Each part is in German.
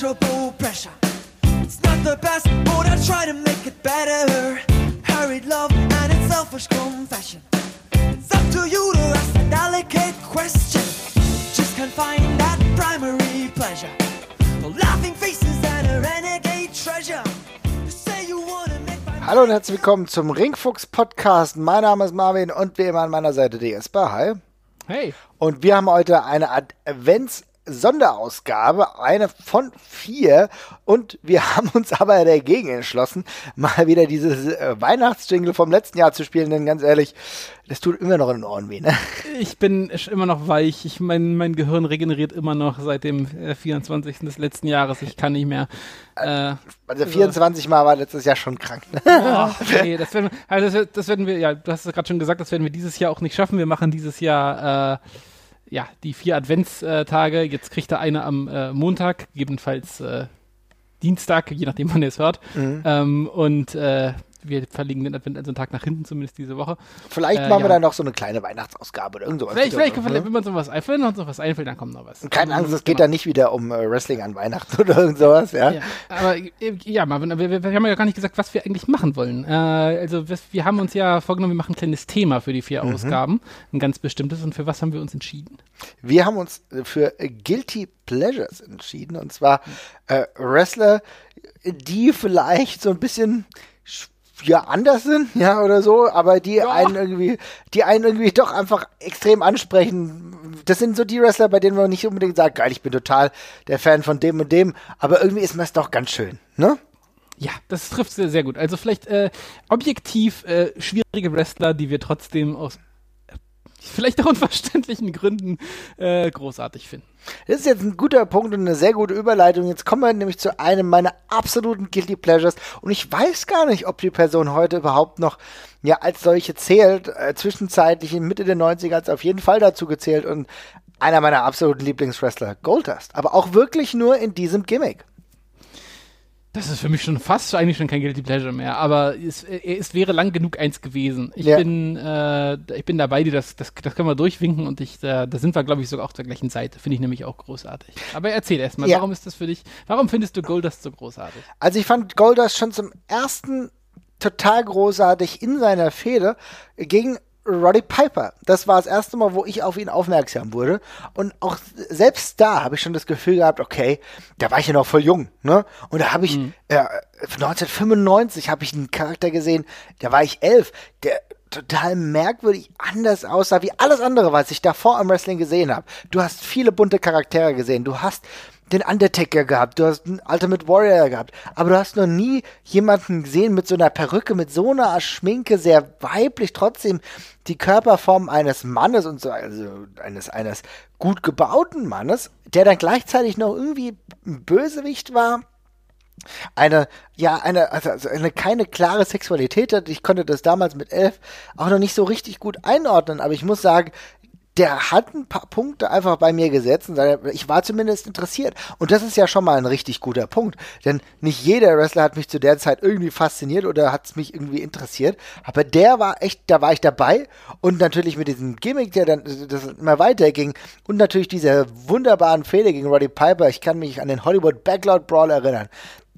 pleasurable pressure. It's not the best, but I try to make it better. Hurried love and its selfish confession. It's up to you to ask a delicate question. Just can't find that primary pleasure. The laughing faces and a renegade treasure. You say you wanna make my Hallo und herzlich willkommen zum Ringfuchs Podcast. Mein Name ist Marvin und wie immer an meiner Seite die Esper. Hi. Hey. Und wir haben heute eine Advents Sonderausgabe, eine von vier. Und wir haben uns aber dagegen entschlossen, mal wieder dieses äh, Weihnachtsjingle vom letzten Jahr zu spielen. Denn ganz ehrlich, das tut immer noch in den Ohren weh. Ne? Ich bin immer noch weich. Ich, mein, mein Gehirn regeneriert immer noch seit dem äh, 24. des letzten Jahres. Ich kann nicht mehr. Äh, Also 24 Mal war letztes Jahr schon krank. Ne? oh, nee, das werden, wir, also das, das werden wir, ja, du hast es gerade schon gesagt, das werden wir dieses Jahr auch nicht schaffen. Wir machen dieses Jahr äh, ja die vier Adventstage. Jetzt kriegt er eine am äh, Montag, gegebenenfalls äh, Dienstag, je nachdem wann ihr es hört. Mhm. Ähm, und äh, wir verlegen den Advent also einen Tag nach hinten, zumindest diese Woche. Vielleicht Äh, machen wir ja. dann noch so eine kleine Weihnachtsausgabe oder irgend sowas. Vielleicht, vielleicht, Ne? vielleicht, wenn uns sowas einfällt, wenn uns noch was einfällt, dann kommt noch was. Keine Angst, es geht da nicht wieder um äh, Wrestling an Weihnachten oder irgend sowas, ja? Ja, aber äh, ja, Marvin, wir, wir, wir haben ja gar nicht gesagt, was wir eigentlich machen wollen. Äh, also wir, wir haben uns ja vorgenommen, wir machen ein kleines Thema für die vier Mhm. Ausgaben, ein ganz bestimmtes. Und für was haben wir uns entschieden? Wir haben uns für Guilty Pleasures entschieden. Und zwar äh, Wrestler, die vielleicht so ein bisschen ja, anders sind, ja, oder so, aber die einen irgendwie, die einen irgendwie doch einfach extrem ansprechen. Das sind so die Wrestler, bei denen man nicht unbedingt sagt, geil, ich bin total der Fan von dem und dem, aber irgendwie ist mir das doch ganz schön, ne? Ja, das trifft sehr, sehr gut. Also vielleicht äh, objektiv äh, schwierige Wrestler, die wir trotzdem aus vielleicht auch unverständlichen Gründen äh, großartig finden. Das ist jetzt ein guter Punkt und eine sehr gute Überleitung. Jetzt kommen wir nämlich zu einem meiner absoluten Guilty Pleasures. Und ich weiß gar nicht, ob die Person heute überhaupt noch ja als solche zählt. Äh, zwischenzeitlich in Mitte der 90er hat es auf jeden Fall dazu gezählt und einer meiner absoluten Lieblingswrestler, Goldust. Aber auch wirklich nur in diesem Gimmick. Das ist für mich schon fast eigentlich schon kein Guilty Pleasure mehr, aber es, äh, es wäre lang genug eins gewesen. Ich Ja. bin äh, ich bin dabei, die das, das das können wir durchwinken und ich da, da sind wir glaube ich sogar auf der gleichen Seite. Finde ich nämlich auch großartig. Aber erzähl erst mal, Ja. warum ist das für dich? Warum findest du Goldust so großartig? Also ich fand Goldust schon zum ersten total großartig in seiner Fehde gegen Roddy Piper. Das war das erste Mal, wo ich auf ihn aufmerksam wurde. Und auch selbst da habe ich schon das Gefühl gehabt, okay, da war ich ja noch voll jung, ne? Und da habe ich, äh, 1995 habe ich einen Charakter gesehen, da war ich elf, der total merkwürdig anders aussah wie alles andere, was ich davor am Wrestling gesehen habe. Du hast viele bunte Charaktere gesehen, du hast den Undertaker gehabt, du hast einen Ultimate Warrior gehabt, aber du hast noch nie jemanden gesehen mit so einer Perücke, mit so einer Schminke, sehr weiblich, trotzdem die Körperform eines Mannes und so, also eines, eines gut gebauten Mannes, der dann gleichzeitig noch irgendwie ein Bösewicht war. Eine, ja, eine, also also eine keine klare Sexualität hat. Ich konnte das damals mit elf auch noch nicht so richtig gut einordnen, aber ich muss sagen, der hat ein paar Punkte einfach bei mir gesetzt und ich war zumindest interessiert. Und das ist ja schon mal ein richtig guter Punkt. Denn nicht jeder Wrestler hat mich zu der Zeit irgendwie fasziniert oder hat es mich irgendwie interessiert. Aber der war echt, da war ich dabei. Und natürlich mit diesem Gimmick, der dann das immer weiterging. Und natürlich dieser wunderbaren Fehler gegen Roddy Piper. Ich kann mich an den Hollywood Backlot Brawl erinnern.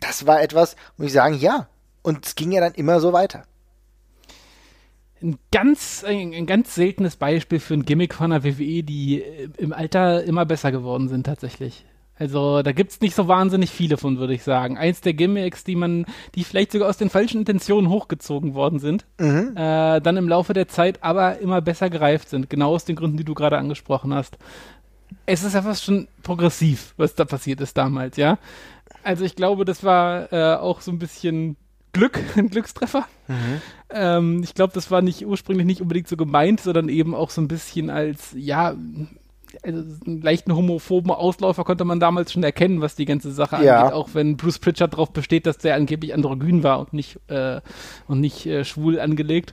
Das war etwas, muss ich sagen, ja. Und es ging ja dann immer so weiter. Ein ganz, ein, ein ganz seltenes Beispiel für ein Gimmick von der WWE, die äh, im Alter immer besser geworden sind tatsächlich. Also da gibt's nicht so wahnsinnig viele von, würde ich sagen. Eins der Gimmicks, die man, die vielleicht sogar aus den falschen Intentionen hochgezogen worden sind, äh, dann im Laufe der Zeit aber immer besser gereift sind. Genau aus den Gründen, die du gerade angesprochen hast. Es ist ja fast schon progressiv, was da passiert ist damals, ja. Also ich glaube, das war äh, auch so ein bisschen Glück, ein Glückstreffer. Ähm, ich glaube, das war nicht ursprünglich nicht unbedingt so gemeint, sondern eben auch so ein bisschen als, ja, also einen leichten homophoben Ausläufer konnte man damals schon erkennen, was die ganze Sache Ja. angeht, auch wenn Bruce Pritchard darauf besteht, dass der angeblich androgyn war und nicht, äh, und nicht äh, schwul angelegt.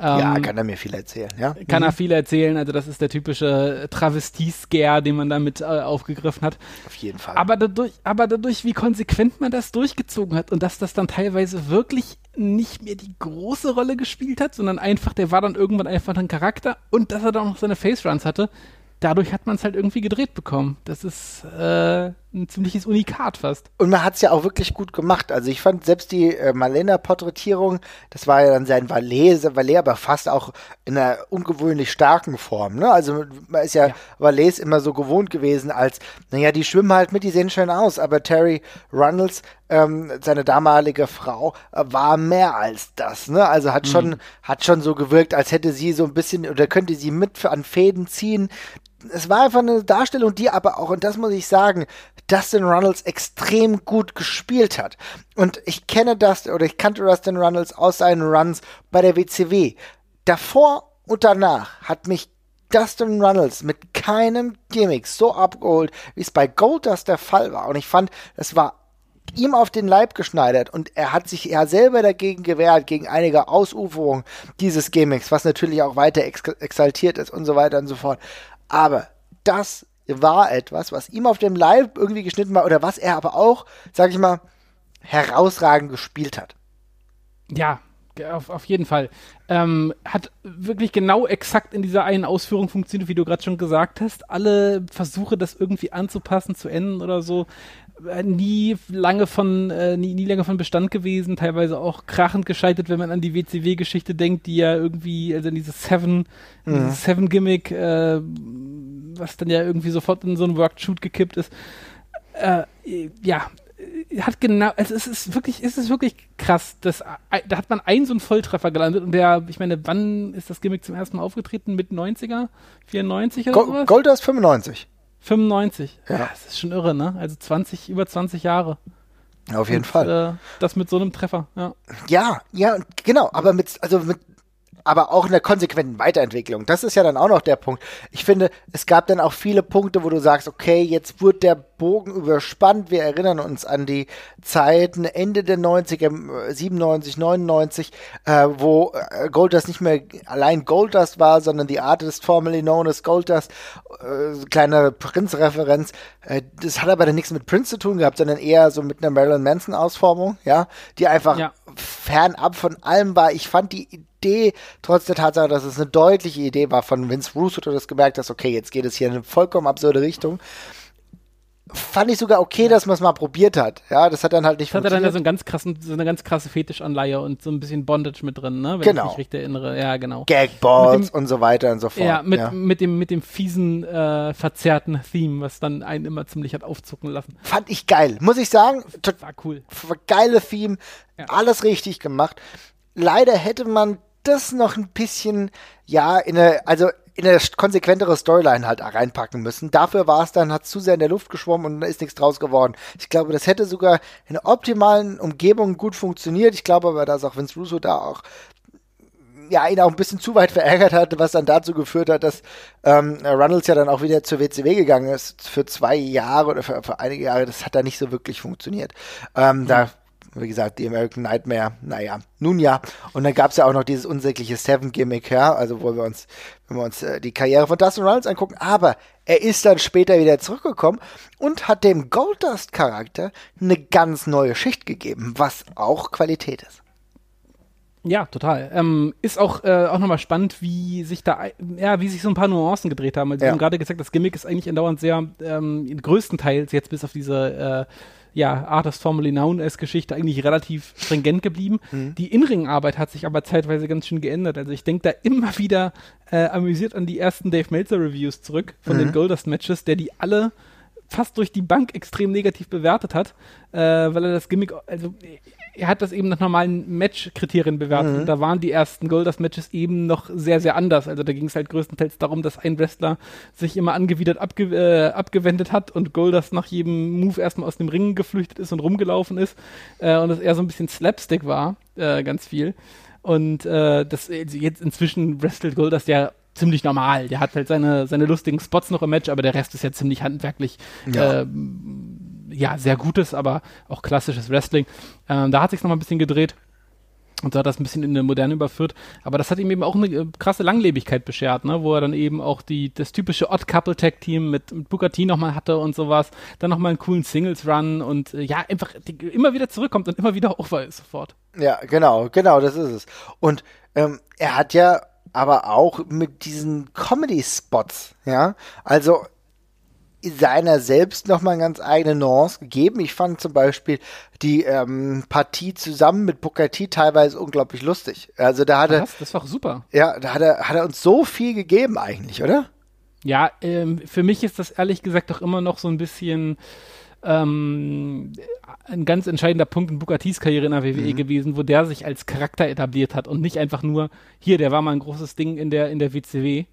Ja, Ähm, kann er mir viel erzählen, ja. kann er viel erzählen, also das ist der typische Travestie-Scare, den man damit äh, aufgegriffen hat. Auf jeden Fall. Aber dadurch, aber dadurch, wie konsequent man das durchgezogen hat und dass das dann teilweise wirklich nicht mehr die große Rolle gespielt hat, sondern einfach, der war dann irgendwann einfach ein Charakter und dass er dann auch noch seine Face-Runs hatte, dadurch hat man es halt irgendwie gedreht bekommen. Das ist, äh, ein ziemliches Unikat fast. Und man hat es ja auch wirklich gut gemacht. Also ich fand selbst die äh, Malena-Porträtierung, das war ja dann sein Valet, Valet, aber fast auch in einer ungewöhnlich starken Form. Ne? Also man ist ja, ja. Valets immer so gewohnt gewesen als, naja, die schwimmen halt mit, die sehen schön aus. Aber Terry Runnels, ähm, seine damalige Frau, äh, war mehr als das. Ne? Also hat mhm. schon, hat schon so gewirkt, als hätte sie so ein bisschen oder könnte sie mit an Fäden ziehen es war einfach eine Darstellung, die aber auch, und das muss ich sagen, Dustin Runnels extrem gut gespielt hat. Und ich kenne das, oder ich kannte Dustin Runnels aus seinen Runs bei der WCW. Davor und danach hat mich Dustin Runnels mit keinem Gimmick so abgeholt, wie es bei Goldust der Fall war. Und ich fand, es war ihm auf den Leib geschneidert und er hat sich ja selber dagegen gewehrt, gegen einige Ausuferungen dieses Gimmicks, was natürlich auch weiter ex exaltiert ist und so weiter und so fort. Aber das war etwas, was ihm auf dem Live irgendwie geschnitten war oder was er aber auch, sag ich mal, herausragend gespielt hat. Ja, auf, auf jeden Fall. Ähm, hat wirklich genau exakt in dieser einen Ausführung funktioniert, wie du gerade schon gesagt hast. Alle Versuche, das irgendwie anzupassen, zu enden oder so, äh, nie lange von äh, nie, nie lange von Bestand gewesen, teilweise auch krachend gescheitert, wenn man an die WCW-Geschichte denkt, die ja irgendwie, also dieses Seven, mhm. dieses Seven-Gimmick, äh, was dann ja irgendwie sofort in so einen Workshoot gekippt ist. Äh, ja, hat genau, es ist wirklich, es ist wirklich krass. Das, da hat man einen so einen Volltreffer gelandet und der, ich meine, wann ist das Gimmick zum ersten Mal aufgetreten? Mit 90er? 94 oder Go sowas? Gold ist 95. 95. Ja. ja. Das ist schon irre, ne? Also 20, über 20 Jahre. Auf jeden Und, Fall. Äh, das mit so einem Treffer, ja. Ja, ja, genau, aber mit, also mit aber auch in der konsequenten Weiterentwicklung. Das ist ja dann auch noch der Punkt. Ich finde, es gab dann auch viele Punkte, wo du sagst, okay, jetzt wird der Bogen überspannt. Wir erinnern uns an die Zeiten Ende der 90er, 97, 99, äh, wo äh, Goldust nicht mehr allein Goldust war, sondern die Artist formerly known as Goldust. Äh, kleine Prince-Referenz. Äh, das hat aber dann nichts mit Prince zu tun gehabt, sondern eher so mit einer Marilyn Manson-Ausformung, ja, die einfach ja. fernab von allem war. Ich fand die Idee, trotz der Tatsache, dass es eine deutliche Idee war von Vince Russo, du das gemerkt hast, okay, jetzt geht es hier in eine vollkommen absurde Richtung. Fand ich sogar okay, dass man es mal probiert hat. Ja, das hat dann halt nicht das funktioniert. Hat er dann ja so, einen ganz krassen, so eine ganz krasse Fetischanleihe und so ein bisschen Bondage mit drin, ne? Wenn genau. ich mich richtig erinnere. Ja, genau. Gagballs und so weiter und so fort. Ja, mit, ja. mit, dem, mit dem fiesen, äh, verzerrten Theme, was dann einen immer ziemlich hat aufzucken lassen. Fand ich geil. Muss ich sagen. War cool. Geile Theme. Ja. Alles richtig gemacht. Leider hätte man das noch ein bisschen, ja, in eine, also in eine konsequentere Storyline halt reinpacken müssen. Dafür war es dann, hat zu sehr in der Luft geschwommen und ist nichts draus geworden. Ich glaube, das hätte sogar in optimalen Umgebung gut funktioniert. Ich glaube aber, dass auch Vince Russo da auch ja, ihn auch ein bisschen zu weit verärgert hat, was dann dazu geführt hat, dass ähm, Runnels ja dann auch wieder zur WCW gegangen ist für zwei Jahre oder für, für einige Jahre. Das hat da nicht so wirklich funktioniert. Ähm, mhm. Da wie gesagt, die American Nightmare, naja, nun ja. Und dann gab es ja auch noch dieses unsägliche Seven-Gimmick, ja, also wo wir uns, wenn wir uns äh, die Karriere von Dustin Reynolds angucken, aber er ist dann später wieder zurückgekommen und hat dem Goldust-Charakter eine ganz neue Schicht gegeben, was auch Qualität ist. Ja, total. Ähm, ist auch, äh, auch nochmal spannend, wie sich da, ja, wie sich so ein paar Nuancen gedreht haben. Also, ja. wir haben gerade gesagt, das Gimmick ist eigentlich andauernd sehr, ähm, größtenteils jetzt bis auf diese, äh, ja, Artist Formerly Known als Geschichte eigentlich relativ stringent geblieben. Mhm. Die Inringarbeit hat sich aber zeitweise ganz schön geändert. Also ich denke da immer wieder äh, amüsiert an die ersten Dave Meltzer Reviews zurück von mhm. den Goldust Matches, der die alle fast durch die Bank extrem negativ bewertet hat, äh, weil er das Gimmick, also er hat das eben nach normalen Match-Kriterien bewertet. Mhm. Und da waren die ersten Goldust-Matches eben noch sehr, sehr anders. Also da ging es halt größtenteils darum, dass ein Wrestler sich immer angewidert abge äh, abgewendet hat und Goldust nach jedem Move erstmal aus dem Ring geflüchtet ist und rumgelaufen ist. Äh, und dass er so ein bisschen Slapstick war, äh, ganz viel. Und äh, das also jetzt inzwischen wrestelt Goldust ja ziemlich normal. Der hat halt seine, seine lustigen Spots noch im Match, aber der Rest ist ja ziemlich handwerklich. Ja. Ähm, ja, sehr gutes, aber auch klassisches Wrestling. Ähm, da hat sich noch mal ein bisschen gedreht und so hat das ein bisschen in eine Moderne überführt. Aber das hat ihm eben auch eine äh, krasse Langlebigkeit beschert, ne? wo er dann eben auch die, das typische Odd-Couple-Tag-Team mit, mit Booker T nochmal hatte und sowas. Dann nochmal einen coolen Singles-Run und äh, ja, einfach die, immer wieder zurückkommt und immer wieder over ist sofort. Ja, genau, genau, das ist es. Und ähm, er hat ja aber auch mit diesen Comedy-Spots, ja, also seiner selbst nochmal eine ganz eigene Nuance gegeben. Ich fand zum Beispiel die ähm, Partie zusammen mit Booker T teilweise unglaublich lustig. Also da hatte, Was? Das war super. ja, da hat er, hat er uns so viel gegeben eigentlich, oder? Ja, ähm, für mich ist das ehrlich gesagt doch immer noch so ein bisschen ähm, ein ganz entscheidender Punkt in Bukatis Karriere in der WWE gewesen, wo der sich als Charakter etabliert hat und nicht einfach nur, hier, der war mal ein großes Ding in der, in der WCW.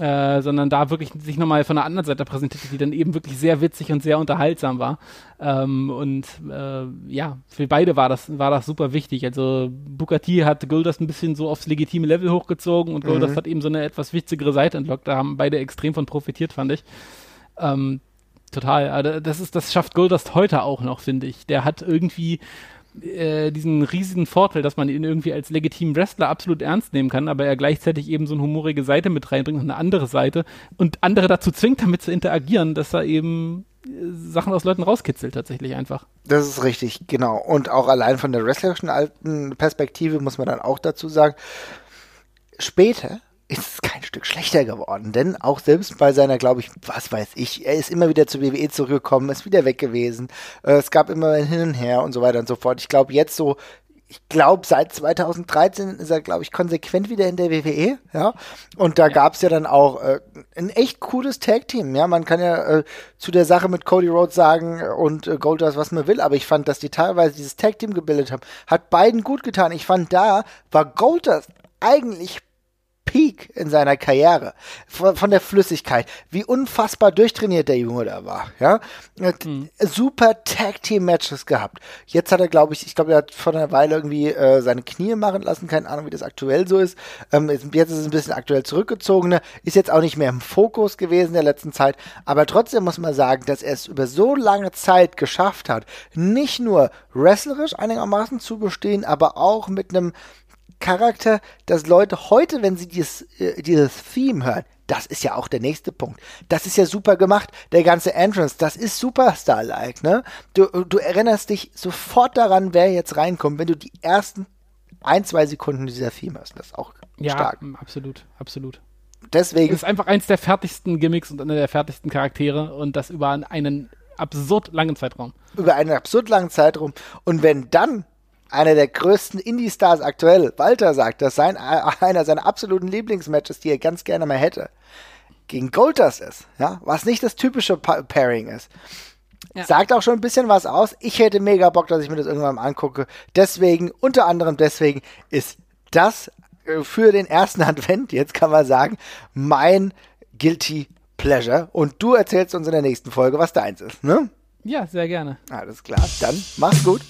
Äh, sondern da wirklich sich nochmal von der anderen Seite präsentierte, die dann eben wirklich sehr witzig und sehr unterhaltsam war. Ähm, und äh, ja, für beide war das, war das super wichtig. Also T hat Goldust ein bisschen so aufs legitime Level hochgezogen und Goldust hat eben so eine etwas witzigere Seite entlockt. Da haben beide extrem von profitiert, fand ich. Ähm, total. Das ist, das schafft Goldust heute auch noch, finde ich. Der hat irgendwie äh, diesen riesigen Vorteil, dass man ihn irgendwie als legitimen Wrestler absolut ernst nehmen kann, aber er gleichzeitig eben so eine humorige Seite mit reinbringt und eine andere Seite und andere dazu zwingt, damit zu interagieren, dass er eben äh, Sachen aus Leuten rauskitzelt tatsächlich einfach. Das ist richtig, genau. Und auch allein von der wrestlerischen alten Perspektive muss man dann auch dazu sagen, später ist es kein Stück schlechter geworden, denn auch selbst bei seiner, glaube ich, was weiß ich, er ist immer wieder zur WWE zurückgekommen, ist wieder weg gewesen. Äh, es gab immer ein Hin und Her und so weiter und so fort. Ich glaube jetzt so, ich glaube seit 2013 ist er, glaube ich, konsequent wieder in der WWE, ja. Und da gab es ja dann auch äh, ein echt cooles Tag-Team, ja. Man kann ja äh, zu der Sache mit Cody Rhodes sagen äh, und äh, Goldust, was man will, aber ich fand, dass die teilweise dieses Tag-Team gebildet haben, hat beiden gut getan. Ich fand, da war Goldust eigentlich Peak in seiner Karriere. Von, von der Flüssigkeit. Wie unfassbar durchtrainiert der Junge da war. Ja? Hat Super Tag Team Matches gehabt. Jetzt hat er, glaube ich, ich glaube, er hat vor einer Weile irgendwie äh, seine Knie machen lassen. Keine Ahnung, wie das aktuell so ist. Ähm, jetzt, jetzt ist es ein bisschen aktuell zurückgezogen. Ist jetzt auch nicht mehr im Fokus gewesen in der letzten Zeit. Aber trotzdem muss man sagen, dass er es über so lange Zeit geschafft hat, nicht nur wrestlerisch einigermaßen zu bestehen, aber auch mit einem Charakter, dass Leute heute, wenn sie dieses, äh, dieses Theme hören, das ist ja auch der nächste Punkt. Das ist ja super gemacht. Der ganze Entrance, das ist Superstar-like, ne? Du, du erinnerst dich sofort daran, wer jetzt reinkommt, wenn du die ersten ein, zwei Sekunden dieser Theme hast. Das ist auch Ja, stark. m, absolut, absolut. Deswegen, ist einfach eins der fertigsten Gimmicks und einer der fertigsten Charaktere und das über einen absurd langen Zeitraum. über einen absurd langen Zeitraum. Und wenn dann einer der größten Indie-Stars aktuell, Walter sagt, dass sein, einer seiner absoluten Lieblingsmatches, die er ganz gerne mal hätte, gegen Goldust ist, ja, was nicht das typische Pa- Pairing ist. Ja. Sagt auch schon ein bisschen was aus. Ich hätte mega Bock, dass ich mir das irgendwann mal angucke. Deswegen, unter anderem deswegen, ist das äh, für den ersten Advent, jetzt kann man sagen, mein Guilty Pleasure. Und du erzählst uns in der nächsten Folge, was deins ist, ne? Ja, sehr gerne. Alles klar, dann mach's gut.